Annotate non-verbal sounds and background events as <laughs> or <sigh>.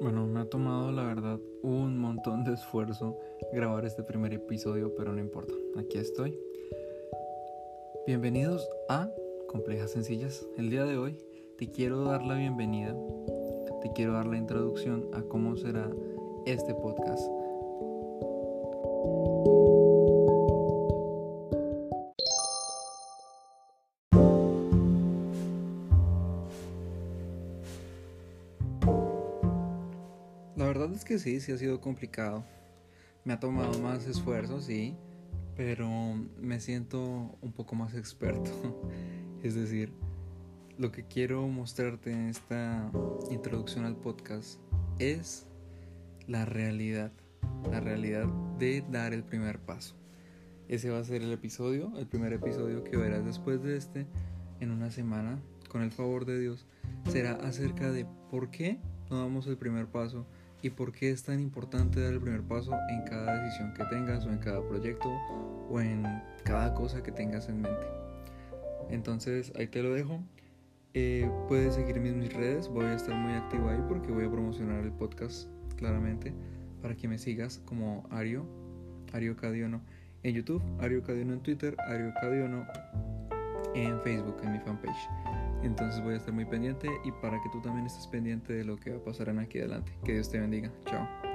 Bueno, me ha tomado la verdad un montón de esfuerzo grabar este primer episodio, pero no importa, aquí estoy. Bienvenidos a Complejas Sencillas. El día de hoy te quiero dar la bienvenida, te quiero dar la introducción a cómo será este podcast. La verdad es que sí, sí ha sido complicado. Me ha tomado más esfuerzo, sí, pero me siento un poco más experto. <laughs> Es decir, lo que quiero mostrarte en esta introducción al podcast es la realidad, la realidad de dar el primer paso. Ese va a ser el episodio, el primer episodio que verás después de este en una semana, con el favor de Dios, será acerca de por qué no damos el primer paso y por qué es tan importante dar el primer paso en cada decisión que tengas o en cada proyecto o en cada cosa que tengas en mente. Entonces ahí te lo dejo. Eh, puedes seguirme en mis redes, voy a estar muy activo ahí porque voy a promocionar el podcast claramente para que me sigas como Ario, Ario Cadiono en YouTube, Ario Cadiono en Twitter, Ario Cadiono en Facebook, en mi fanpage. Entonces voy a estar muy pendiente y para que tú también estés pendiente de lo que va a pasar en aquí adelante. Que Dios te bendiga. Chao.